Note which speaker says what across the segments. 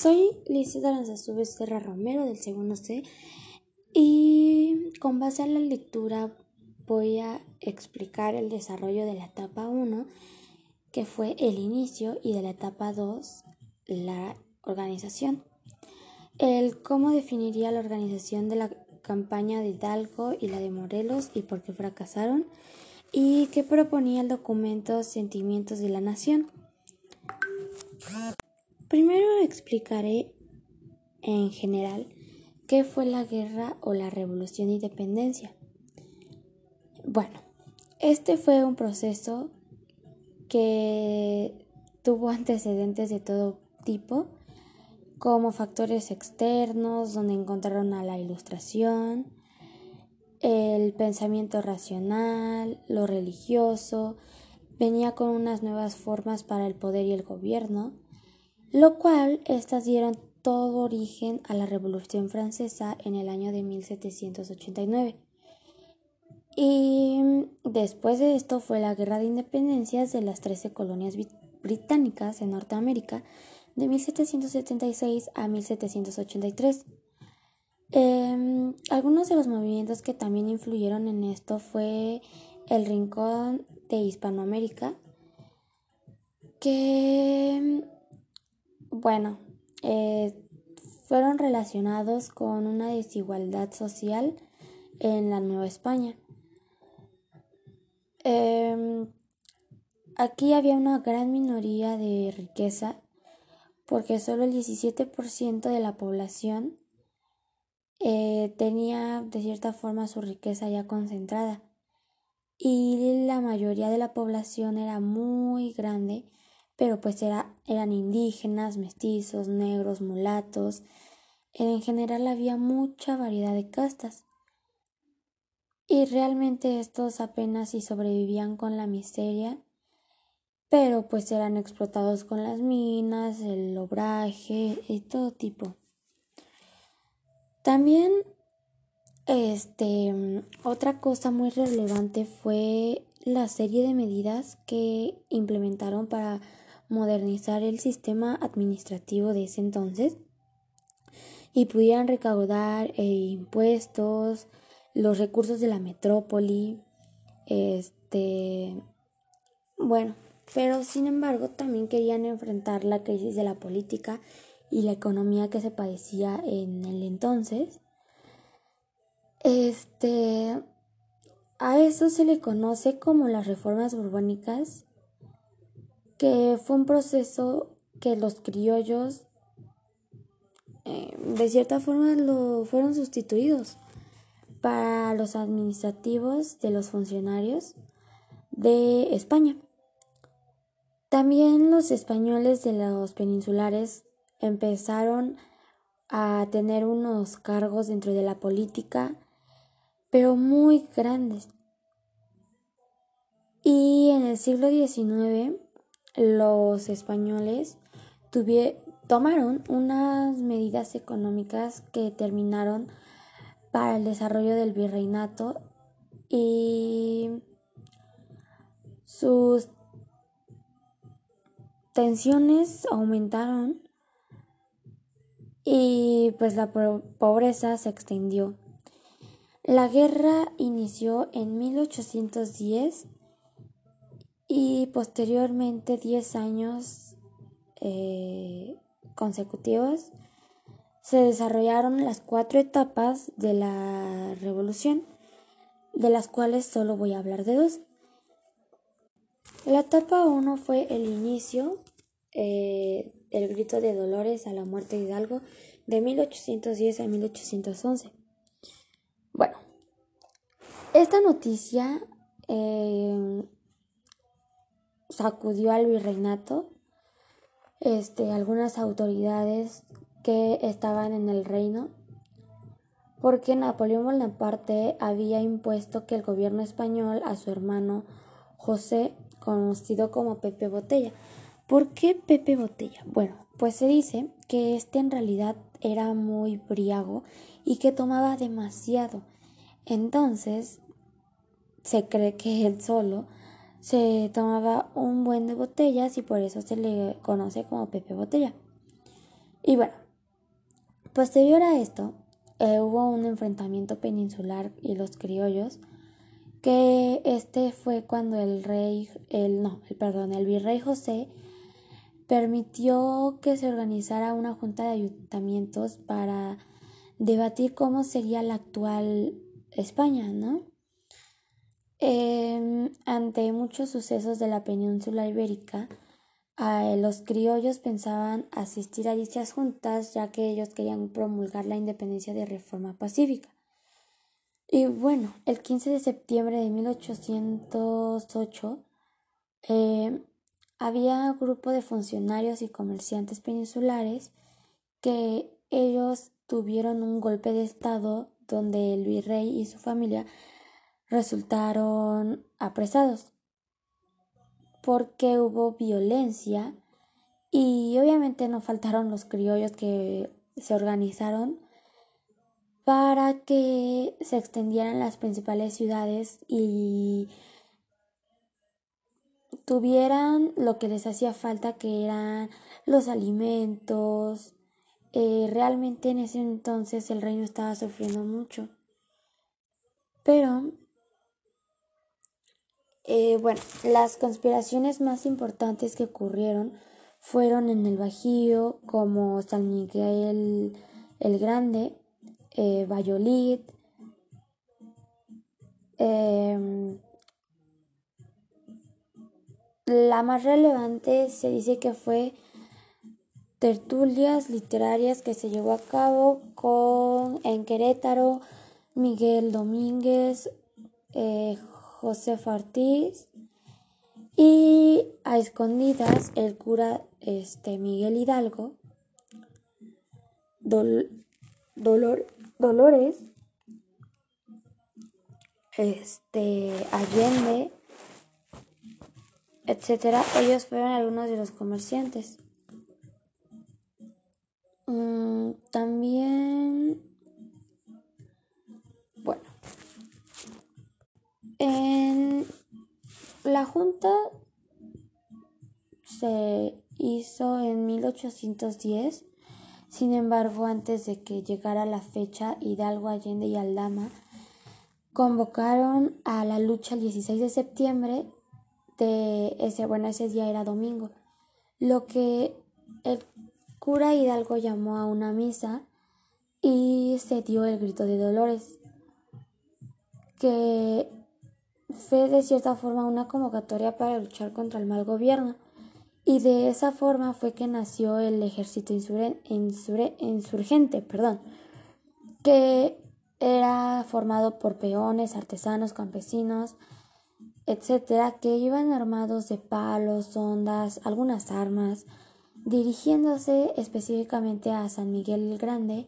Speaker 1: Soy Lizeth Aranzazú Serra Romero del segundo C y con base a la lectura voy a explicar el desarrollo de la etapa 1 que fue el inicio y de la etapa 2 la organización. El cómo definiría la organización de la campaña de Hidalgo y la de Morelos y por qué fracasaron y qué proponía el documento Sentimientos de la Nación. Primero explicaré en general qué fue la guerra o la revolución de independencia. Bueno, este fue un proceso que tuvo antecedentes de todo tipo, como factores externos, donde encontraron a la ilustración, el pensamiento racional, lo religioso, venía con unas nuevas formas para el poder y el gobierno, lo cual estas dieron todo origen a la Revolución Francesa en el año de 1789. Y después de esto fue la Guerra de Independencias de las 13 colonias británicas en Norteamérica de 1776 a 1783. Em, algunos de los movimientos que también influyeron en esto fue el Rincón de Hispanoamérica, que bueno, eh, fueron relacionados con una desigualdad social en la Nueva España. Em, aquí había una gran minoría de riqueza porque solo el 17% de la población eh, tenía de cierta forma su riqueza ya concentrada y la mayoría de la población era muy grande pero pues era, eran indígenas, mestizos, negros, mulatos. En general había mucha variedad de castas. Y realmente estos apenas si sobrevivían con la miseria, pero pues eran explotados con las minas, el obraje y todo tipo. También este otra cosa muy relevante fue la serie de medidas que implementaron para modernizar el sistema administrativo de ese entonces y pudieran recaudar eh, impuestos, los recursos de la metrópoli, este, bueno, pero sin embargo también querían enfrentar la crisis de la política y la economía que se padecía en el entonces. Este, a eso se le conoce como las reformas borbónicas que fue un proceso que los criollos eh, de cierta forma lo fueron sustituidos para los administrativos de los funcionarios de España. También los españoles de los peninsulares empezaron a tener unos cargos dentro de la política, pero muy grandes. Y en el siglo XIX los españoles tomaron unas medidas económicas que terminaron para el desarrollo del virreinato y sus tensiones aumentaron y pues la pobreza se extendió. La guerra inició en 1810 y posteriormente 10 años eh, consecutivos se desarrollaron las cuatro etapas de la revolución, de las cuales solo voy a hablar de dos. La etapa 1 fue el inicio eh, del grito de Dolores a la muerte de Hidalgo de 1810 a 1811. Bueno, esta noticia eh, sacudió al virreinato, este, algunas autoridades que estaban en el reino, porque Napoleón Bonaparte había impuesto que el gobierno español a su hermano José, conocido como Pepe Botella. ¿Por qué Pepe Botella? Bueno, pues se dice que este en realidad era muy briago y que tomaba demasiado. Entonces, se cree que él solo se tomaba un buen de botellas y por eso se le conoce como Pepe Botella. Y bueno, posterior a esto, eh, hubo un enfrentamiento peninsular y los criollos, que este fue cuando el rey, el no, el perdón, el virrey José permitió que se organizara una junta de ayuntamientos para debatir cómo sería la actual España, ¿no? Em, ante muchos sucesos de la península ibérica, los criollos pensaban asistir a dichas juntas ya que ellos querían promulgar la independencia de reforma pacífica. Y bueno, el 15 de septiembre de 1808 eh, había un grupo de funcionarios y comerciantes peninsulares que ellos tuvieron un golpe de estado donde el virrey y su familia resultaron apresados porque hubo violencia y obviamente no faltaron los criollos que se organizaron para que se extendieran las principales ciudades y tuvieran lo que les hacía falta que eran los alimentos. Eh, realmente en ese entonces el reino estaba sufriendo mucho. Pero eh, bueno, las conspiraciones más importantes que ocurrieron fueron en el Bajío, como San Miguel el Grande, eh, em, la más relevante se dice que fue tertulias literarias que se llevó a cabo con en Querétaro, Miguel Domínguez, eh, José Ortiz y a escondidas el cura este, Miguel Hidalgo, Dolor, Dolores, este, Allende, etcétera, ellos fueron algunos de los comerciantes. Mm, también En la junta se hizo en 1810, sin embargo, antes de que llegara la fecha, Hidalgo, Allende y Aldama convocaron a la lucha el 16 de septiembre de ese, bueno, ese día era domingo, lo que el cura Hidalgo llamó a una misa y se dio el grito de Dolores, que fue de cierta forma una convocatoria para luchar contra el mal gobierno y de esa forma fue que nació el ejército insurgente, perdón, que era formado por peones, artesanos, campesinos, etcétera, que iban armados de palos, ondas, algunas armas, dirigiéndose específicamente a San Miguel el Grande,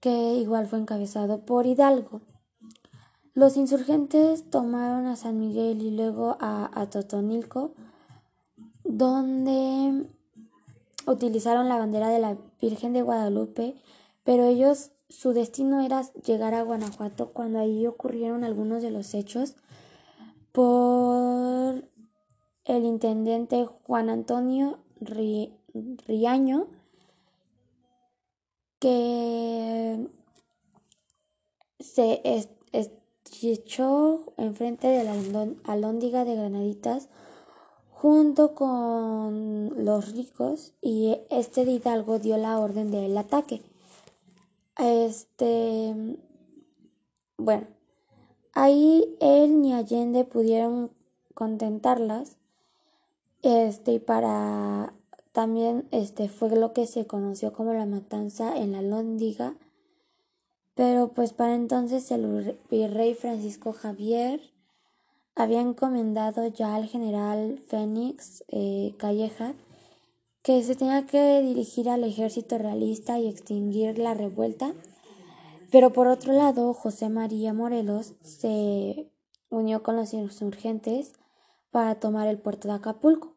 Speaker 1: que igual fue encabezado por Hidalgo. Los insurgentes tomaron a San Miguel y luego a, Totonilco, donde utilizaron la bandera de la Virgen de Guadalupe, pero ellos su destino era llegar a Guanajuato cuando allí ocurrieron algunos de los hechos por el intendente Juan Antonio Riaño, que se echó enfrente de la alóndiga de Granaditas junto con los ricos y este de Hidalgo dio la orden del ataque. Este, bueno, ahí él ni Allende pudieron contentarlas. Este, y para también este fue lo que se conoció como la matanza en la Alhóndiga pero pues para entonces el virrey Francisco Javier había encomendado ya al general Fénix eh, Calleja que se tenía que dirigir al ejército realista y extinguir la revuelta. Pero por otro lado, José María Morelos se unió con los insurgentes para tomar el puerto de Acapulco.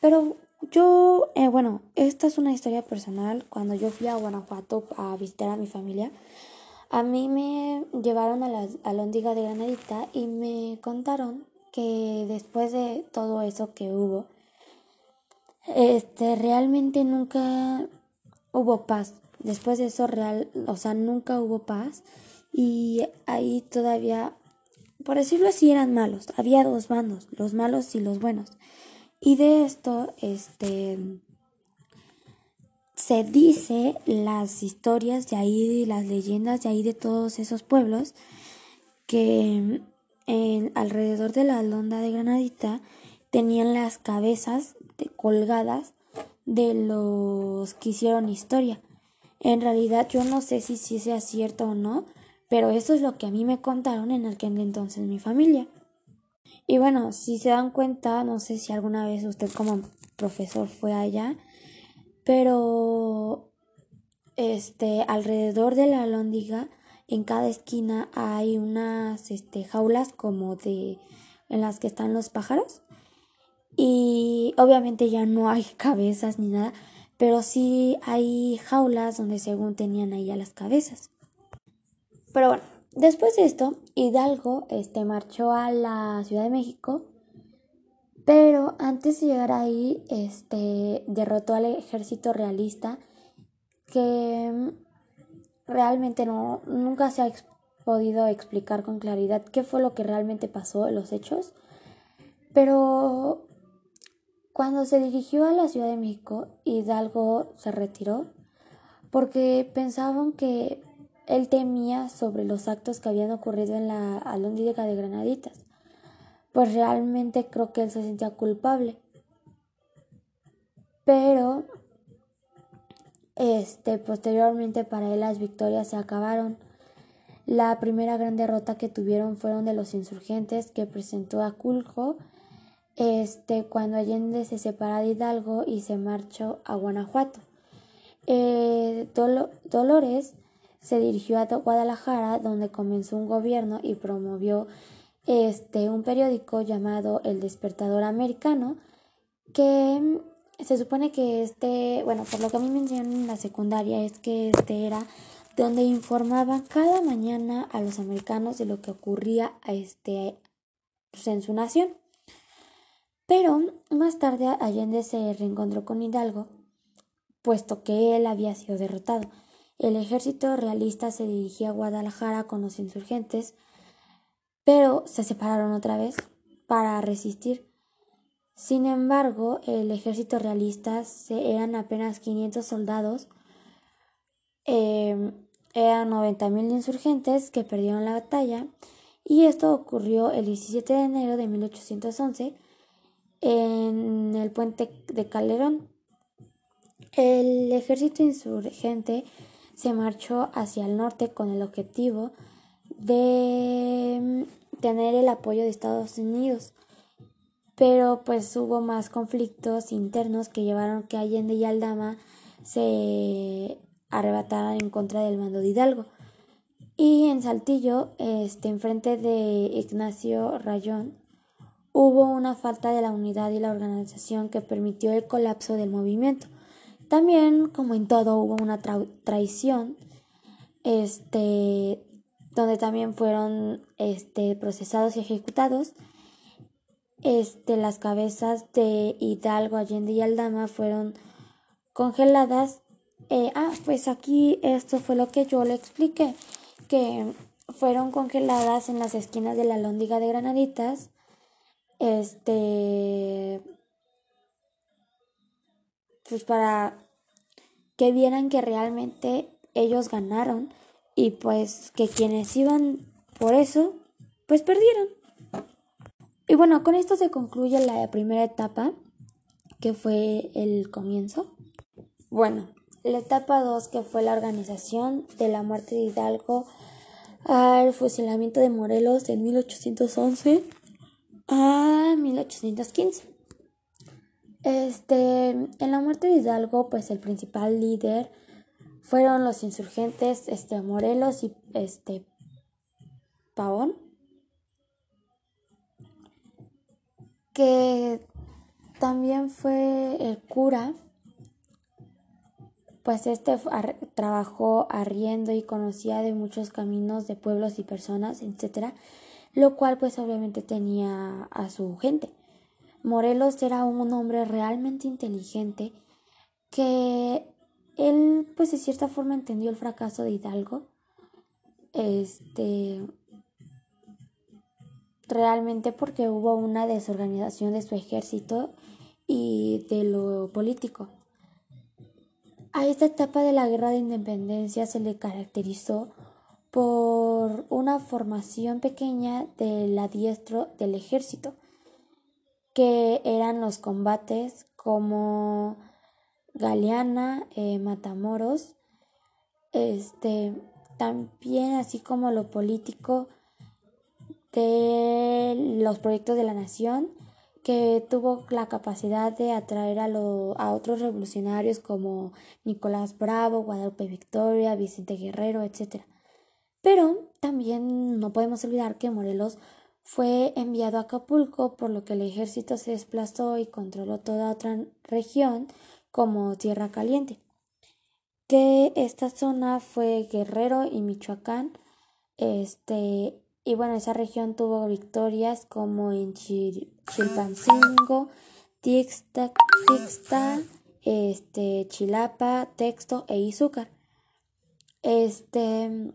Speaker 1: Pero yo, eh, bueno, esta es una historia personal. Cuando yo fui a Guanajuato a visitar a mi familia, a mí me llevaron a la alhóndiga de Granadita y me contaron que después de todo eso que hubo, este realmente nunca hubo paz. Después de eso real, o sea, nunca hubo paz y ahí todavía, por decirlo así, eran malos. Había dos bandos, los malos y los buenos. Y de esto, este, se dice las historias de ahí, las leyendas de ahí de todos esos pueblos, que en, alrededor de la londa de Granadita tenían las cabezas colgadas de los que hicieron historia. En realidad yo no sé si, si sea cierto o no, pero eso es lo que a mí me contaron en aquel entonces mi familia. Y bueno, si se dan cuenta, no sé si alguna vez usted como profesor fue allá, pero este alrededor de la lóndiga en cada esquina hay unas este, jaulas como de en las que están los pájaros. Y obviamente ya no hay cabezas ni nada pero sí hay jaulas donde según tenían ahí a las cabezas. Pero bueno después de esto Hidalgo este marchó a la Ciudad de México pero antes de llegar ahí, este, derrotó al ejército realista que mm, realmente no, nunca se ha podido explicar con claridad qué fue lo que realmente pasó los hechos. Pero cuando se dirigió a la Ciudad de México, Hidalgo se retiró porque pensaban que él temía sobre los actos que habían ocurrido en la alóndiga de Granaditas pues realmente creo que él se sentía culpable. Pero este posteriormente para él las victorias se acabaron. La primera gran derrota que tuvieron fueron de los insurgentes que presentó a Culjo este, cuando Allende se separa de Hidalgo y se marchó a Guanajuato. Eh, Dolores se dirigió a Guadalajara donde comenzó un gobierno y promovió este, un periódico llamado El Despertador Americano, que mm, se supone que este, bueno, por lo que a mí me enseñaron en la secundaria, es que este era donde informaban cada mañana a los americanos de lo que ocurría este, pues, en su nación. Pero más tarde Allende se reencontró con Hidalgo, puesto que él había sido derrotado. El ejército realista se dirigía a Guadalajara con los insurgentes, pero se separaron otra vez para resistir. Sin embargo, el ejército realista eran apenas 500 soldados, eh, eran 90.000 insurgentes que perdieron la batalla y esto ocurrió el 17 de enero de 1811 en el puente de Calderón. El ejército insurgente se marchó hacia el norte con el objetivo de mm, tener el apoyo de Estados Unidos. Pero pues hubo más conflictos internos que llevaron que Allende y Aldama se arrebataran en contra del mando de Hidalgo. Y en Saltillo, este, enfrente de Ignacio Rayón, hubo una falta de la unidad y la organización que permitió el colapso del movimiento. También, como en todo, hubo una traición este, donde también fueron este, procesados y ejecutados. Este, las cabezas de Hidalgo, Allende y Aldama fueron congeladas. Eh, ah, pues aquí esto fue lo que yo le expliqué, que fueron congeladas en las esquinas de la lóndiga de Granaditas. Este, pues para que vieran que realmente ellos ganaron y pues que quienes iban por eso, pues perdieron. Y bueno, con esto se concluye la primera etapa, que fue el comienzo. Bueno, la etapa 2, que fue la organización de la muerte de Hidalgo al fusilamiento de Morelos en 1811 a 1815. Este, en la muerte de Hidalgo, pues el principal líder fueron los insurgentes este, Morelos y este, Pavón, que también fue el cura, pues este trabajó arriendo y conocía de muchos caminos de pueblos y personas, etcétera, lo cual pues obviamente tenía a su gente. Morelos era un hombre realmente inteligente que él pues de cierta forma entendió el fracaso de Hidalgo. Este realmente porque hubo una desorganización de su ejército y de lo político. A esta etapa de la guerra de independencia se le caracterizó por una formación pequeña del adiestro del ejército, que eran los combates como Galeana, eh, Matamoros, este, también así como lo político de los proyectos de la nación, que tuvo la capacidad de atraer a, a otros revolucionarios como Nicolás Bravo, Guadalupe Victoria, Vicente Guerrero, etc. Pero también no podemos olvidar que Morelos fue enviado a Acapulco, por lo que el ejército se desplazó y controló toda otra región como Tierra Caliente. Que esta zona fue Guerrero y Michoacán. Este, y bueno, esa región tuvo victorias como en Chilpancingo, Tixta, este, Chilapa, Texto e Izúcar. Este,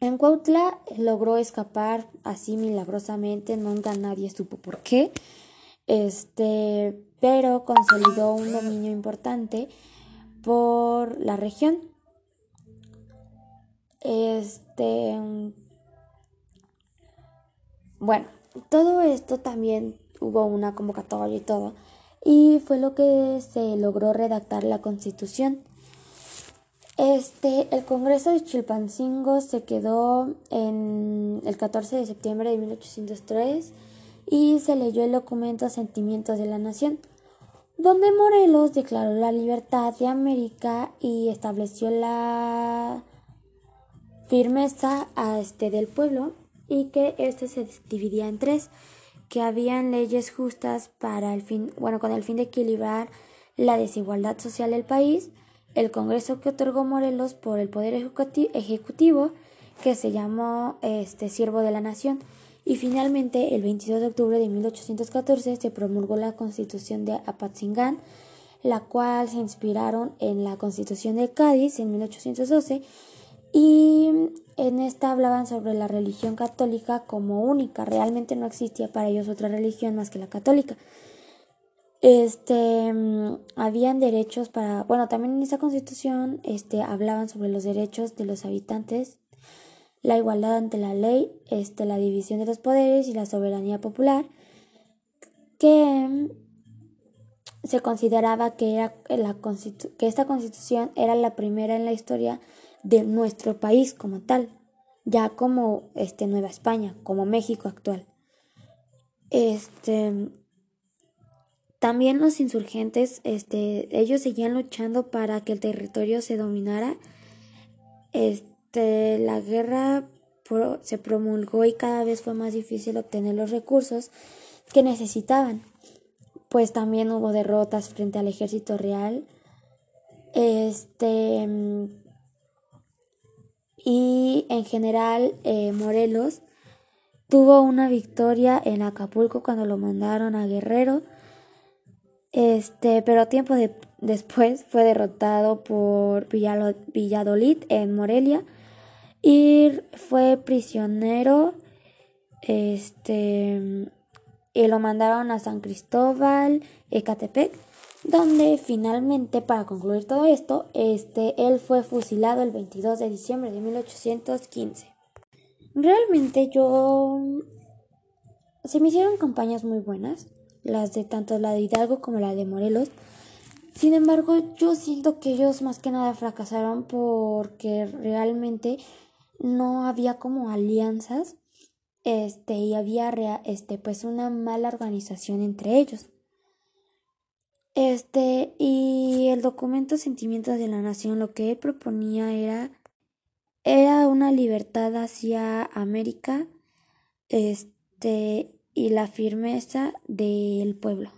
Speaker 1: en Cuautla logró escapar así milagrosamente, nunca nadie supo por qué. Este, pero consolidó un dominio importante por la región. Este, bueno, todo esto también hubo una convocatoria y todo, y fue lo que se logró redactar la Constitución. Este, el Congreso de Chilpancingo se quedó en el 14 de septiembre de 1803 y se leyó el documento Sentimientos de la Nación, donde Morelos declaró la libertad de América y estableció la firmeza a este del pueblo y que este se dividía en tres, que habían leyes justas para el fin, bueno, con el fin de equilibrar la desigualdad social del país, el Congreso que otorgó Morelos por el Poder Ejecutivo, que se llamó este Siervo de la Nación, y finalmente el 22 de octubre de 1814 se promulgó la Constitución de Apatzingán, la cual se inspiraron en la Constitución de Cádiz en 1812 y en esta hablaban sobre la religión católica como única, realmente no existía para ellos otra religión más que la católica. Este mm, habían derechos para bueno también en esa constitución este hablaban sobre los derechos de los habitantes la igualdad ante la ley este la división de los poderes y la soberanía popular que mm, se consideraba que era la que esta constitución era la primera en la historia de nuestro país como tal ya como este Nueva España como México actual este también los insurgentes, este, ellos seguían luchando para que el territorio se dominara. Este, la guerra se promulgó y cada vez fue más difícil obtener los recursos que necesitaban. Pues también hubo derrotas frente al ejército real. Este y en general eh, Morelos tuvo una victoria en Acapulco cuando lo mandaron a Guerrero este, pero tiempo después fue derrotado por Villadolid en Morelia y fue prisionero. Este, y lo mandaron a San Cristóbal, Ecatepec, donde finalmente, para concluir todo esto, este, él fue fusilado el 22 de diciembre de 1815. Realmente yo... Se me hicieron campañas muy buenas las de tanto la de Hidalgo como la de Morelos. Sin embargo, yo siento que ellos más que nada fracasaron porque realmente no había como alianzas este y había este pues una mala organización entre ellos. Este y el documento Sentimientos de la Nación lo que él proponía era era una libertad hacia América este y la firmeza del pueblo.